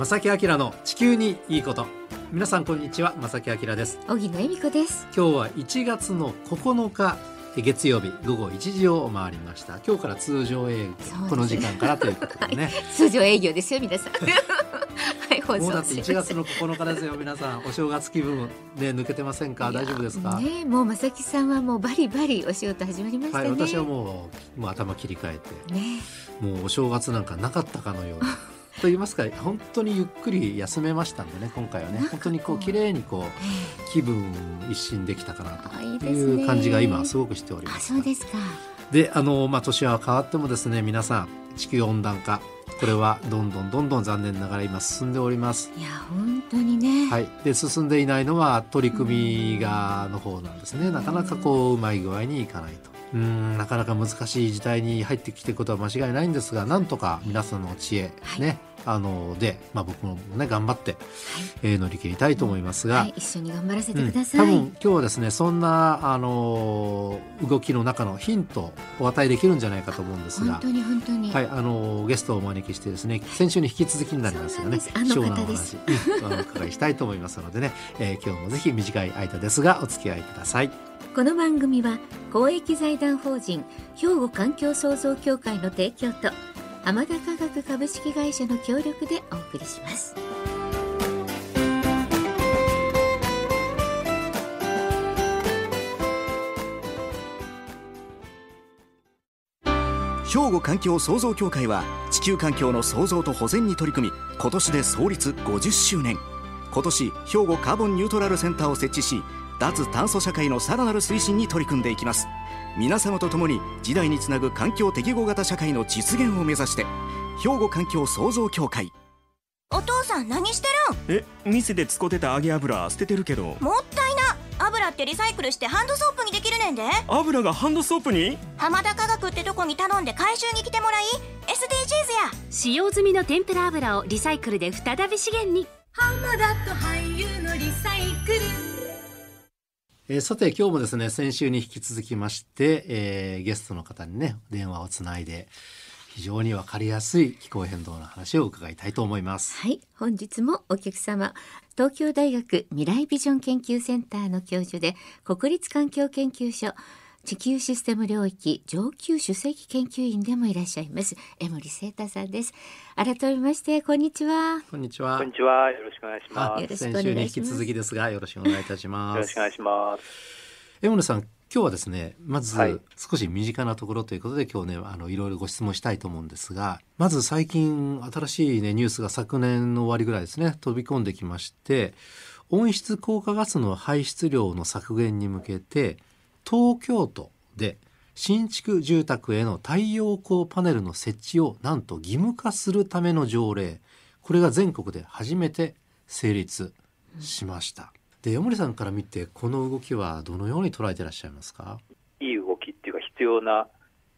正木明の地球にいいこと。皆さんこんにちは。正木明です。小木野恵美子です。今日は1月の9日月曜日午後1時を回りました。今日から通常営業、この時間からということでね、はい、通常営業ですよ皆さん。はいもうだって1月の9日ですよ皆さん。お正月気分で抜けてませんか？大丈夫ですか？ねもう正木さんはもうバリバリお仕事始まりましたね、はい、私はもうもう頭切り替えて、ね、もうお正月なんかなかったかのようにと言いますか本当にゆっくり休めましたんでね今回はね。本当にこう綺麗にこう気分一新できたかなという感じが今すごくしております。そうですか。であの、まあ、年は変わってもですね皆さん地球温暖化これはどんどんどんどん残念ながら今進んでおります。いや本当にね。はい。で進んでいないのは取り組みがの方なんですね。なかなかこううまい具合にいかないと。うん。なかなか難しい時代に入ってきていくことは間違いないんですがなんとか皆さんの知恵、はい、ねあので、まあ、僕もね頑張って、はい、えー、乗り切りたいと思いますが、はい、一緒に頑張らせてください、うん、多分今日はですねそんなあの動きの中のヒントをお与えできるんじゃないかと思うんですが。本当に本当に。はい。あのゲストをお招きしてですね先週に引き続きになりますがね。あの方です、うん、お伺いしたいと思いますのでね、えー、今日もぜひ短い間ですがお付き合いください。この番組は公益財団法人兵庫環境創造協会の提供と浜田科学株式会社の協力でお送りします兵庫環境創造協会は地球環境の創造と保全に取り組み今年で創立50周年。今年兵庫カーボンニュートラルセンターを設置し脱炭素社会のさらなる推進に取り組んでいきます。皆様と共に時代につなぐ環境適合型社会の実現を目指して兵庫環境創造協会。お父さん何してるん？え店で使ってた揚げ油捨ててるけど。もったいな油ってリサイクルしてハンドソープにできるねんで。油がハンドソープに？浜田科学ってとこに頼んで回収に来てもらい SDGs や。使用済みの天ぷら油をリサイクルで再び資源に。浜田と俳優のリサイクル。えー、さて今日もですね先週に引き続きまして、えー、ゲストの方にね電話をつないで非常にわかりやすい気候変動の話を伺いたいと思います。はい。本日もお客様東京大学未来ビジョン研究センターの教授で国立環境研究所地球システム領域上級首席研究員でもいらっしゃいます江森聖太さんです。改めましてこんにちは。こんにちは。こんにちは。よろしくお願いします。よろしくお願いします。先週に引き続きですがよろしくお願いいたします。よろしくお願いします。江森さん今日はですねまず少し身近なところということで、今日ねあのいろいろご質問したいと思うんですがまず最近新しいねニュースが昨年の終わりぐらいですね飛び込んできまして温室効果ガスの排出量の削減に向けて東京都で新築住宅への太陽光パネルの設置をなんと義務化するための条例これが全国で初めて成立しました。で山森さんから見てこの動きはどのように捉えていらっしゃいますか？いい動きっていうか必要な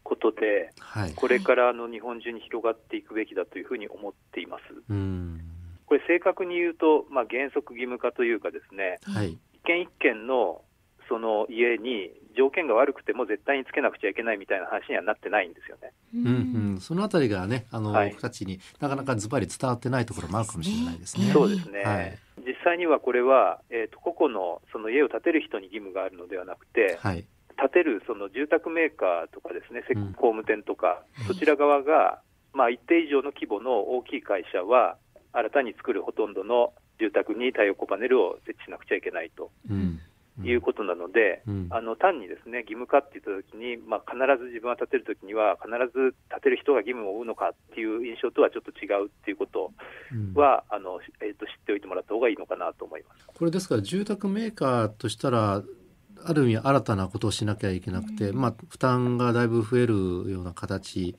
ことで、はい、これからあの日本中に広がっていくべきだというふうに思っています。うんこれ正確に言うと、まあ、原則義務化というかですね、はい、一軒一軒のその家に条件が悪くても絶対につけなくちゃいけないみたいな話にはなってないんですよね。うんうん、そのあたりがね、あの、はい、僕たちになかなかズバリ伝わってないところもあるかもしれないですね。そうですね。はい、実際にはこれは、えっ、ー、と個々のその家を建てる人に義務があるのではなくて、はい、建てるその住宅メーカーとかですね、工務店とか、うん、そちら側が、まあ一定以上の規模の大きい会社は新たに作るほとんどの住宅に太陽光パネルを設置しなくちゃいけないと。うんいうことなので、うん、あの単にですね義務化って言ったときに、まあ、必ず自分は建てるときには、必ず建てる人が義務を負うのかっていう印象とはちょっと違うっていうことは、うん、あのえーと、知っておいてもらった方がいいのかなと思います。これですから、住宅メーカーとしたら、ある意味、新たなことをしなきゃいけなくて、うん、まあ、負担がだいぶ増えるような形。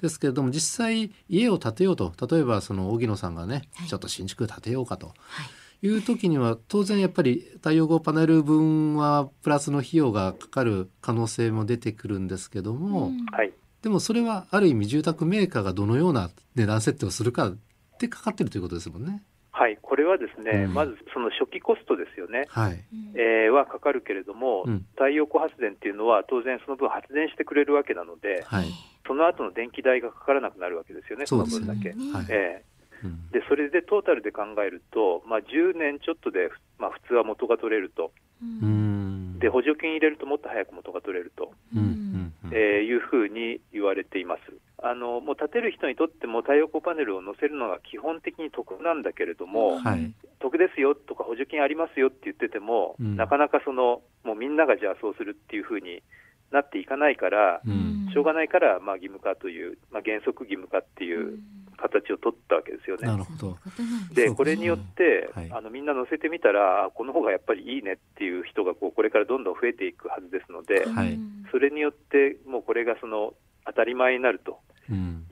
ですけれども実際家を建てようと。例えばその荻野さんがね、はい、ちょっと新築建てようかと、はいいう時には当然やっぱり太陽光パネル分はプラスの費用がかかる可能性も出てくるんですけども、はい、でもそれはある意味住宅メーカーがどのような値段設定をするかってかかってるということですもんね。はい、これはですね、うん、まずその初期コストですよね、はい、えー、はかかるけれども、うん、太陽光発電っていうのは、当然その分発電してくれるわけなので、はい、その後の電気代がかからなくなるわけですよね、その分だけ。ね、えーでそれでトータルで考えると、まあ、10年ちょっとで、まあ、普通は元が取れると、で補助金入れるともっと早く元が取れると、えー、いうふうに言われています。あのもう建てる人にとっても太陽光パネルを載せるのが基本的に得なんだけれども、はい、得ですよとか補助金ありますよって言ってても、うん、なかなかそのもうみんながじゃあそうするっていうふうになっていかないから、うん、しょうがないから、まあ、義務化という、まあ、原則義務化っていう形を取ったわけですよね。なるほど。でこれによって、はい、あのみんな載せてみたら、この方がやっぱりいいねっていう人がこうこれからどんどん増えていくはずですので、はい、それによって、もうこれがその当たり前になると。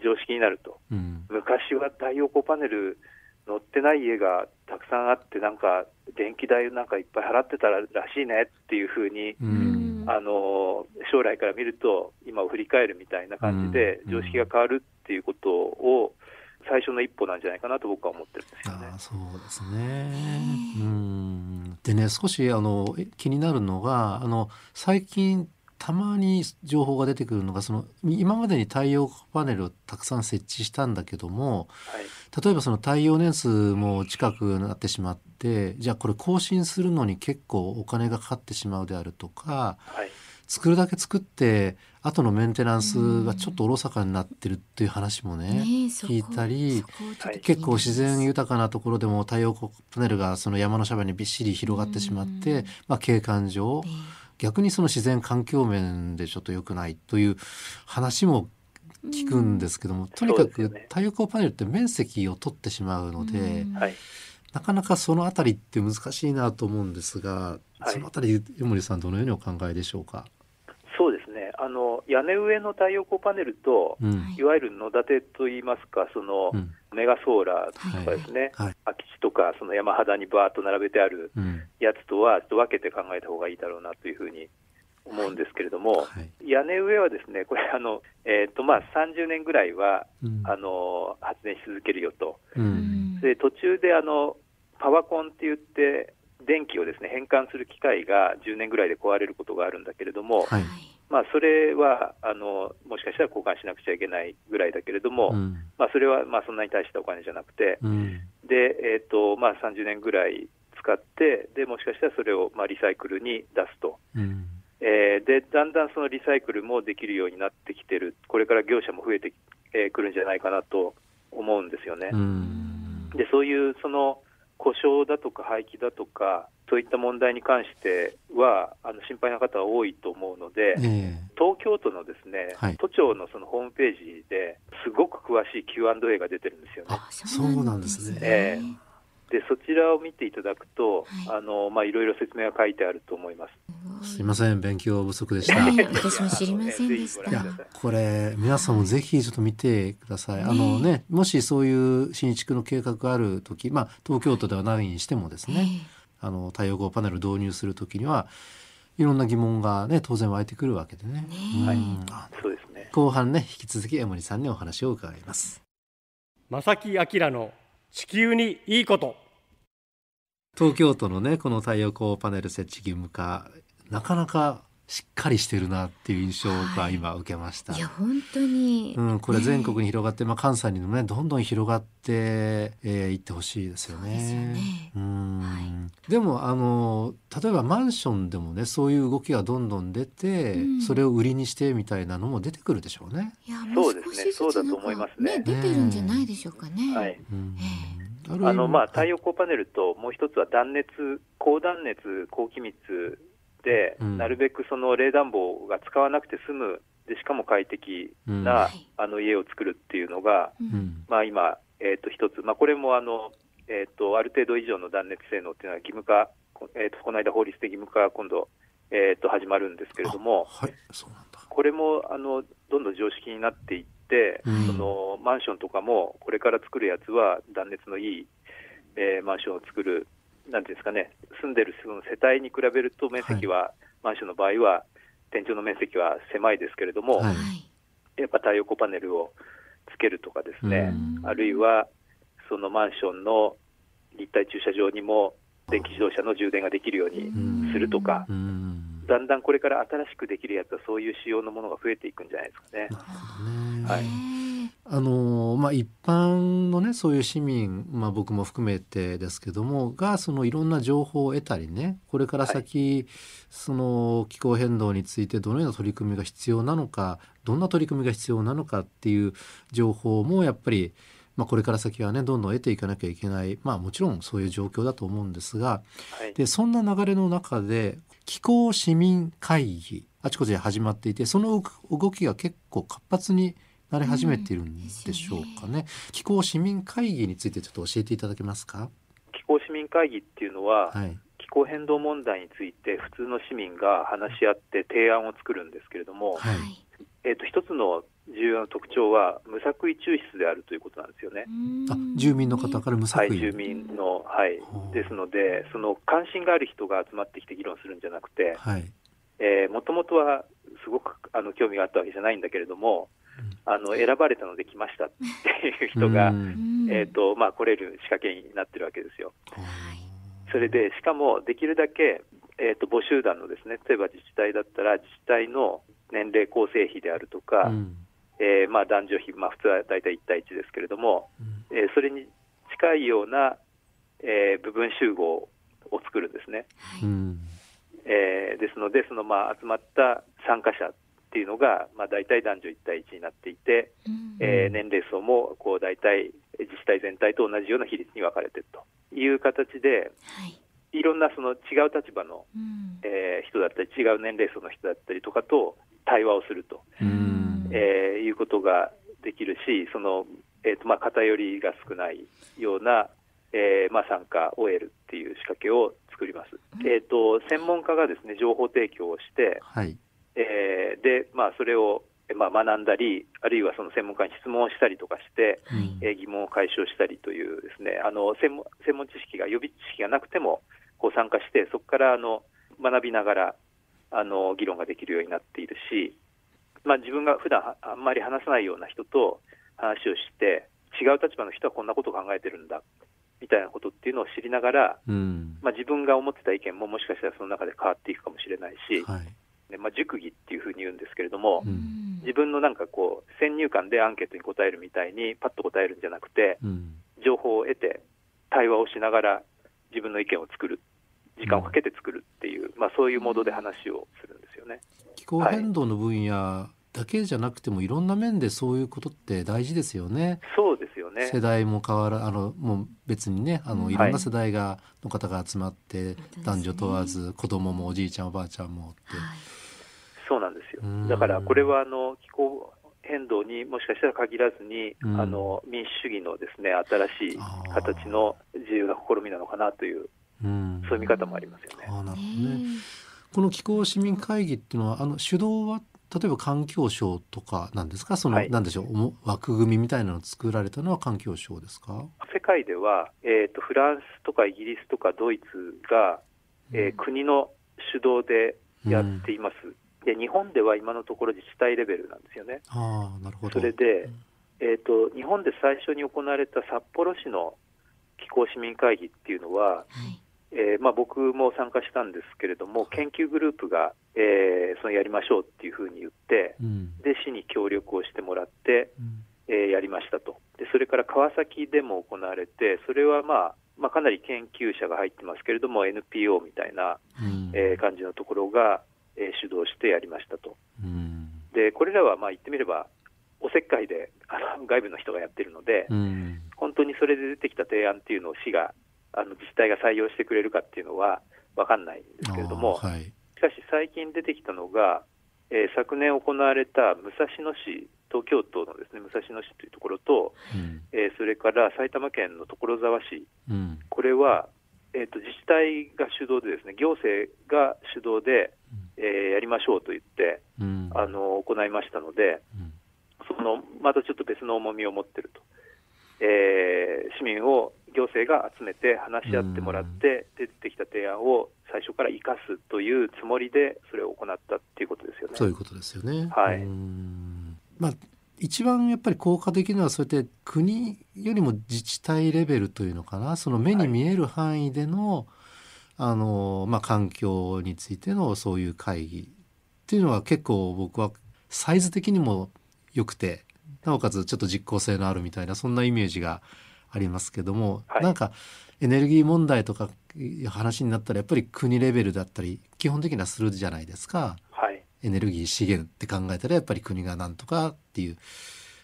常識になると、うん、昔は太陽光パネル乗ってない家がたくさんあってなんか電気代なんかいっぱい払ってたらしいねっていうふうに、ん、あの将来から見ると今を振り返るみたいな感じで常識が変わるっていうことを最初の一歩なんじゃないかなと僕は思ってるんですよね。あそうですね。うん。でね少しあの気になるのがあの最近たまに情報が出てくるのがその今までに太陽光パネルをたくさん設置したんだけども、はい、例えばその太陽年数も近くなってしまってじゃあこれ更新するのに結構お金がかかってしまうであるとか、はい、作るだけ作って後のメンテナンスがちょっとおろそかになってるっていう話もね、ね聞いたり結構自然豊かなところでも太陽光パネルがその山の斜面にびっしり広がってしまって、まあ、景観上、逆にその自然環境面でちょっと良くないという話も聞くんですけども、とにかく太陽光パネルって面積を取ってしまうので、なかなかそのあたりって難しいなと思うんですが、そのあたり江森さんどのようにお考えでしょうか？あの屋根上の太陽光パネルと、うん、いわゆる野立てといいますかその、うん、メガソーラーとかですね、はい。はい、空き地とかその山肌にバーッと並べてあるやつとはちょっと分けて考えた方がいいだろうなというふうに思うんですけれども、はい、屋根上はですねこれあの、えーとまあ、30年ぐらいは、うん、あの発電し続けるよと、で途中であのパワコンって言って電気をですね変換する機械が10年ぐらいで壊れることがあるんだけれども、はい、まあ、それはあのもしかしたら交換しなくちゃいけないぐらいだけれども、うん、まあ、それはまあそんなに大したお金じゃなくて、うん、でえーとまあ、30年ぐらい使ってでもしかしたらそれをまあリサイクルに出すと、うん、えー、でだんだんそのリサイクルもできるようになってきてる。これから業者も増えてく、えー、るんじゃないかなと思うんですよね。でそういうその故障だとか廃棄だとかそういった問題に関してはあの心配な方は多いと思うので、えー、東京都のですね、はい、都庁のそのホームページですごく詳しい Q&A が出てるんですよね。そうなんですね、えーでそちらを見ていただくと、はい、あのまあいろいろ説明が書いてあると思います。すみません勉強不足でした。私も知りませんでした。これ皆さんもぜひちょっと見てください。あのねもしそういう新築の計画がある時、まあ東京都ではないにしてもですね、あの太陽光パネル導入する時にはいろんな疑問がね当然湧いてくるわけでね。はい、そうですね。後半ね引き続き江森さんにお話を伺います。正木明の地球にいいこと。東京都のねこの太陽光パネル設置義務化なかなかしっかりしてるなっていう印象が今受けました。はい、いや本当に、うん、これ全国に広がって、ね、まあ関西にもねどんどん広がって、えー、いってほしいですよね。で、ね、うん、はい、でもあの例えばマンションでもねそういう動きがどんどん出て、うん、それを売りにしてみたいなのも出てくるでしょうね。いやそうですねそうだと思いますね。ね出てるんじゃないでしょうかね。はい。うんあのまあ、太陽光パネルともう一つは断熱、高断熱、高気密で、うん、なるべくその冷暖房が使わなくて済む、でしかも快適な、うん、あの家を作るっていうのが、うん、まあ、今、えー、と一つ、まあ、これもあの、えーと、ある程度以上の断熱性能っていうのは義務化、えーと、この間、法律で義務化が今度、えー、と始まるんですけれども、はい、そうなんだ。これもあのどんどん常識になっていって、そのマンションとかもこれから作るやつは断熱のいい、えー、マンションを作るなんていうんですかね、住んでるその世帯に比べると面積は、はい、マンションの場合は天井の面積は狭いですけれども、はい、やっぱ太陽光パネルをつけるとかですね、あるいはそのマンションの立体駐車場にも電気自動車の充電ができるようにするとか、だんだんこれから新しくできるやつはそういう仕様のものが増えていくんじゃないですかね。はいあのまあ、一般のねそういう市民、まあ、僕も含めてですけどもがそのいろんな情報を得たりねこれから先、はい、その気候変動についてどのような取り組みが必要なのかどんな取り組みが必要なのかっていう情報もやっぱり、まあ、これから先はねどんどん得ていかなきゃいけない、まあ、もちろんそういう状況だと思うんですが、はい、でそんな流れの中で気候市民会議あちこちで始まっていてその動きが結構活発になり始めているんでしょうかね。うんね、気候市民会議についてちょっと教えていただけますか？気候市民会議っていうのは、はい、気候変動問題について普通の市民が話し合って提案を作るんですけれども、はい、えーと、一つの重要な特徴は無作為抽出であるということなんですよね。あ住民の方から無作為、はい、住民の、はい、ですのでその関心がある人が集まってきて議論するんじゃなくて、はい、えもともとはすごくあの興味があったわけじゃないんだけれども、あの選ばれたので来ましたっていう人が、えーとまあ、来れる仕掛けになってるわけですよ。それでしかもできるだけ、えーと、募集団のですね例えば自治体だったら自治体の年齢構成比であるとか、うん、えー、まあ、男女比、まあ、普通は大体1対1ですけれども、うん、えー、それに近いような、えー、部分集合を作るんですね。はい、えー、ですのでその、まあ、集まった参加者っていうのが、まあ、大体男女1対1になっていて、うん、えー、年齢層もこう大体自治体全体と同じような比率に分かれているという形で、はい、いろんなその違う立場の、うん、えー、人だったり違う年齢層の人だったりとかと対話をすると、うん、えー、いうことができるしその、えーとまあ、偏りが少ないような、えーまあ、参加を得るっていう仕掛けを作ります。えーと、専門家がですね情報提供をして、はいえー、で、まあ、それを、まあ、学んだり、あるいはその専門家に質問をしたりとかして、うん、えー、疑問を解消したりというですね、あの専門専門知識が、予備知識がなくてもこう参加して、そこからあの学びながらあの議論ができるようになっているし、まあ、自分が普段あんまり話さないような人と話をして、違う立場の人はこんなことを考えてるんだみたいなことっていうのを知りながら、うん、まあ、自分が思ってた意見ももしかしたらその中で変わっていくかもしれないし、はいねまあ、熟議っていうふうに言うんですけれども、うん、自分のなんかこう先入観でアンケートに答えるみたいにパッと答えるんじゃなくて、うん、情報を得て対話をしながら自分の意見を作る時間をかけて作るっていう、うん、まあ、そういうモードで話をするんですよね。気候変動の分野だけじゃなくても、はい、いろんな面でそういうことって大事ですよね。そうですよね。世代も変わらあのもう別にねあのいろんな世代が、の方が集まって、男女問わず子供もおじいちゃんおばあちゃんもって。はいそうなんですよ。だからこれはあの気候変動にもしかしたら限らずに、うん、あの民主主義のですね新しい形の自由な試みなのかなという、うん、そういう見方もありますよね。あなるほどね。この気候市民会議っていうのはあの主導は例えば環境省とかなんですか？その、はい、なんでしょう？枠組みみたいなのを作られたのは環境省ですか？世界では、えーと、フランスとかイギリスとかドイツが、えー、国の主導でやっています。うんで日本では今のところ自治体レベルなんですよね。あなるほど。それで、えーと、日本で最初に行われた札幌市の気候市民会議っていうのは、はい、えー、まあ、僕も参加したんですけれども、研究グループが、えー、そのやりましょうっていうふうに言って、うん、で市に協力をしてもらって、うん、えー、やりましたと。で、それから川崎でも行われて、それはまあ、まあ、かなり研究者が入ってますけれども、NPO みたいな、うん、え感じのところが、えー、主導してやりましたと。でこれらはまあ言ってみればおせっかいであの外部の人がやってるので、本当にそれで出てきた提案っていうのを市があの自治体が採用してくれるかっていうのは分かんないんですけれども、はい、しかし最近出てきたのが、えー、昨年行われた武蔵野市東京都のですね武蔵野市というところと、うん、えー、それから埼玉県の所沢市、うん、これは、えーと、自治体が主導でですね行政が主導で、えー、やりましょうと言って、うん、あの行いましたので、うん、そのまたちょっと別の重みを持っていると、えー、市民を行政が集めて話し合ってもらって、出てきた提案を最初から生かすというつもりでそれを行ったっていうことですよね。そういうことですよね。はい。まあ一番やっぱり効果的なのはそうやって国よりも自治体レベルというのかなその目に見える範囲での、はいあの、まあ、環境についてのそういう会議っていうのは結構僕はサイズ的にも良くてなおかつちょっと実効性のあるみたいなそんなイメージがありますけども、はい、なんかエネルギー問題とか話になったらやっぱり国レベルだったり基本的にはするじゃないですか、はい、エネルギー資源って考えたらやっぱり国がなんとかっていう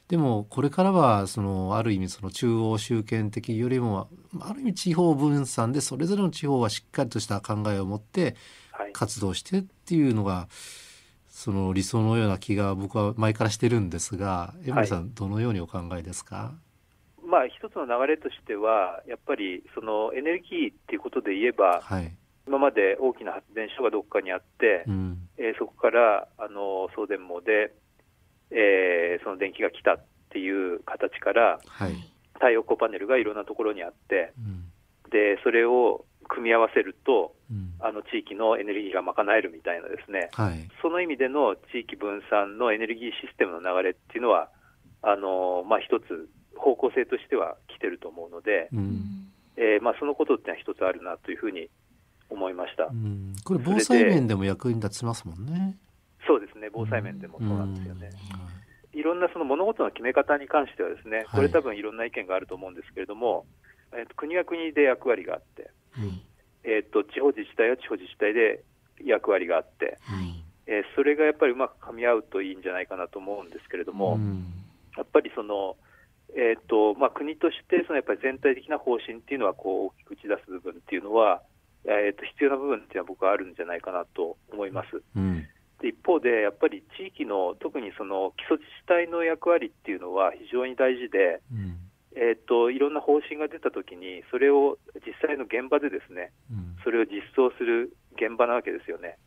でもこれからはそのある意味その中央集権的よりもある意味地方分散でそれぞれの地方はしっかりとした考えを持って活動してっていうのが、その理想のような気が僕は前からしてるんですが江森さん、どのようにお考えですか？まあ、一つの流れとしては、やっぱりそのエネルギーっていうことで言えば、はい、今まで大きな発電所がどこかにあって、うん、えー、そこからあの送電網で、えー、その電気が来たっていう形から、はい、太陽光パネルがいろんなところにあって、うん、でそれを組み合わせると、うん、あの地域のエネルギーが賄えるみたいなですね、はい、その意味での地域分散のエネルギーシステムの流れっていうのは、あのまあ、一つ方向性としては来てると思うので、うん、えー、まあ、そのことってのは一つあるなというふうに思いました。うん、これ防災面でも役に立ちますもんね。防災面でもそうなんですよね。いろんなその物事の決め方に関してはですね、これ多分いろんな意見があると思うんですけれども、はい、えー、と国は国で役割があって、うん、えーと、地方自治体は地方自治体で役割があって、はい、えー、それがやっぱりうまくかみ合うといいんじゃないかなと思うんですけれども、うん、やっぱりそのえーとまあ、国としてそのやっぱり全体的な方針っていうのはこう大きく打ち出す部分っていうのは、えー、と必要な部分っていうのは僕はあるんじゃないかなと思います。うん、で一方でやっぱり地域の特にその基礎自治体の役割っていうのは非常に大事で、うん、えーと、いろんな方針が出たときにそれを実際の現場でですね、うん、それを実装する現場なわけですよね。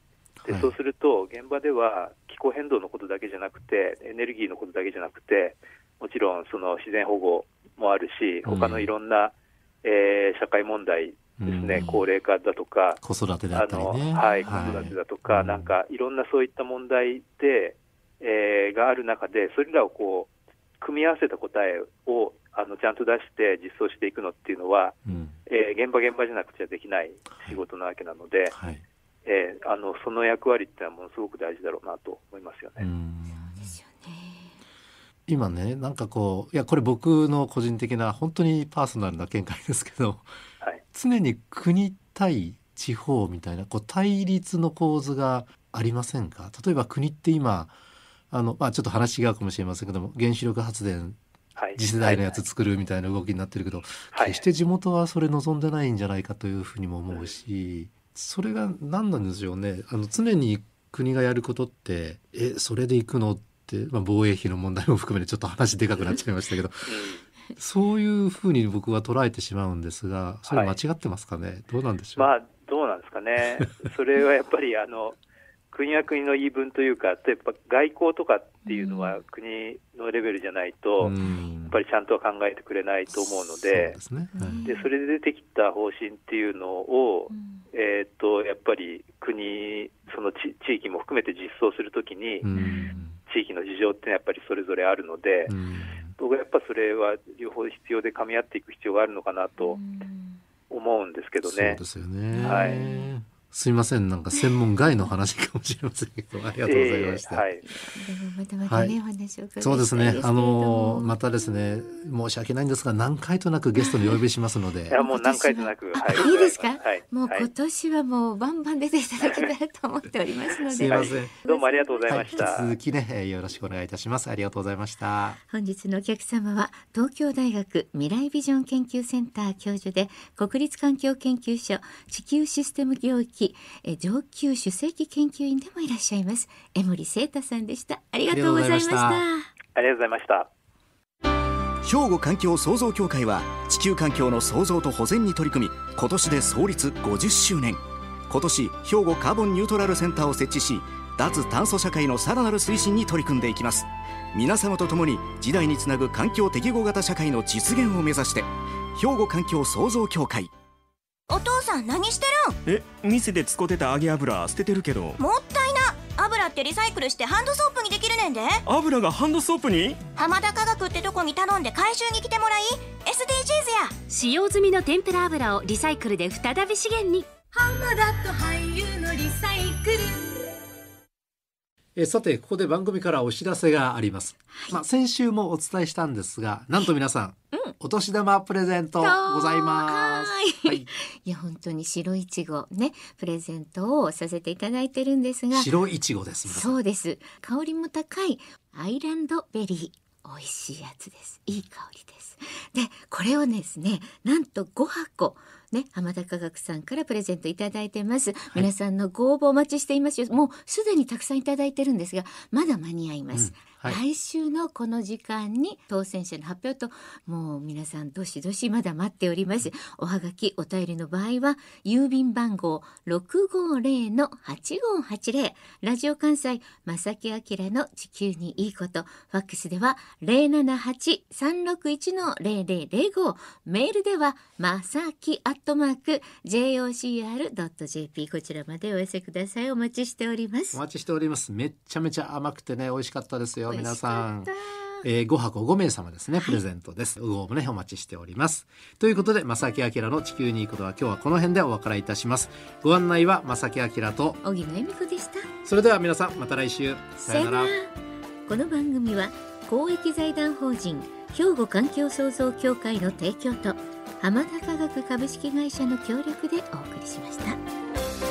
で、はい、そうすると現場では気候変動のことだけじゃなくてエネルギーのことだけじゃなくてもちろんその自然保護もあるし、他のいろんな、うん、えー、社会問題ですね、うん、高齢化だとか、子育てだったりね、はい、子育てだとか、はい、なんかいろんなそういった問題で、えー、がある中で、それらをこう組み合わせた答えをあのちゃんと出して実装していくのっていうのは、うん、えー、現場現場じゃなくちゃできない仕事なわけなので、はい、えー、あのその役割っていうのはものすごく大事だろうなと思いますよね。今ねなんかこういやこれ僕の個人的な本当にパーソナルな見解ですけど、はい、常に国対地方みたいなこう対立の構図がありませんか？例えば国って今あの、まあ、ちょっと話違うかもしれませんけども原子力発電次世代のやつ作るみたいな動きになってるけど、はい、決して地元はそれ望んでないんじゃないかというふうにも思うし、それが何なんでしょうね。あの常に国がやることってえそれで行くの？っ、まあ、防衛費の問題も含めてちょっと話でかくなっちゃいましたけど、うん、そういうふうに僕は捉えてしまうんですがそれ間違ってますかね、はい、どうなんでしょう、まあ、どうなんですかね。それはやっぱりあの国は国の言い分というか、やっぱ外交とかっていうのは国のレベルじゃないと、やっぱりちゃんと考えてくれないと思うので、そで、ね。はい、それで出てきた方針っていうのを、えー、っとやっぱり国、その地域も含めて実装するときに、地域の事情ってやっぱりそれぞれあるので、僕はやっぱそれは両方必要で噛み合っていく必要があるのかなと思うんですけどね。そうですよね。はい。すみません。なんか専門外の話かもしれませんけど。ありがとうございました。えー、はい。またまたね、はい、そうですね。あのまたですね申し訳ないんですが何回となくゲストにお呼びしますので。いやもう何回となく、はい、いいですか、はい、もう今年はもうバンバン出ていただけたらと思っておりますので。すみません、どうもありがとうございました。続きねよろしくお願いいたします。ありがとうございました。本日のお客様は東京大学未来ビジョン研究センター教授で国立環境研究所地球システム領域上級首席研究員でもいらっしゃいます。江森聖太さんでした。ありがとうございました。ありがとうございました。兵庫環境創造協会は地球環境の創造と保全に取り組み今年で創立50周年。今年兵庫カーボンニュートラルセンターを設置し脱炭素社会のさらなる推進に取り組んでいきます。皆様と共に時代につなぐ環境適合型社会の実現を目指して兵庫環境創造協会お父さん何してるん？え店で使ってた揚げ油捨ててるけど。もったいな。油ってリサイクルしてハンドソープにできるねんで。油がハンドソープに？浜田科学ってとこに頼んで回収に来てもらい。SDGs や。使用済みの天ぷら油をリサイクルで再び資源に。浜田と俳優のリサイクルえさてここで番組からお知らせがあります、はい、まあ先週もお伝えしたんですがなんと皆さん、うん、お年玉プレゼントございます、はい、い。や本当に白いちごねプレゼントをさせていただいてるんですが。白いちごですそうです。香りも高いアイランドベリー。美味しいやつです。いい香りです。でこれをですねなんと5箱ね、浜田科学さんからプレゼントいただいてます、はい、皆さんのご応募お待ちしていますよ。もうすでにたくさんいただいてるんですがまだ間に合います、うんはい、来週のこの時間に当選者の発表ともう皆さんどしどしまだ待っております。おはがきお便りの場合は郵便番号650の8580ラジオ関西正木明の地球にいいこと。ファックスでは078-361の0005メールではまさきアットマーク jocr.jp こちらまでお寄せください。お待ちしております。お待ちしております。めっちゃめちゃ甘くてね美味しかったですよ皆さん。えー、5箱5名様ですね、プレゼントです。うごもね、お待ちしております。ということで、正木明の地球に行くことは今日はこの辺でお別れいたします。ご案内は正木明と小木野恵美子でした。それでは皆さん、また来週。さよなら。この番組は、公益財団法人兵庫環境創造協会の提供と、浜田科学株式会社の協力でお送りしました。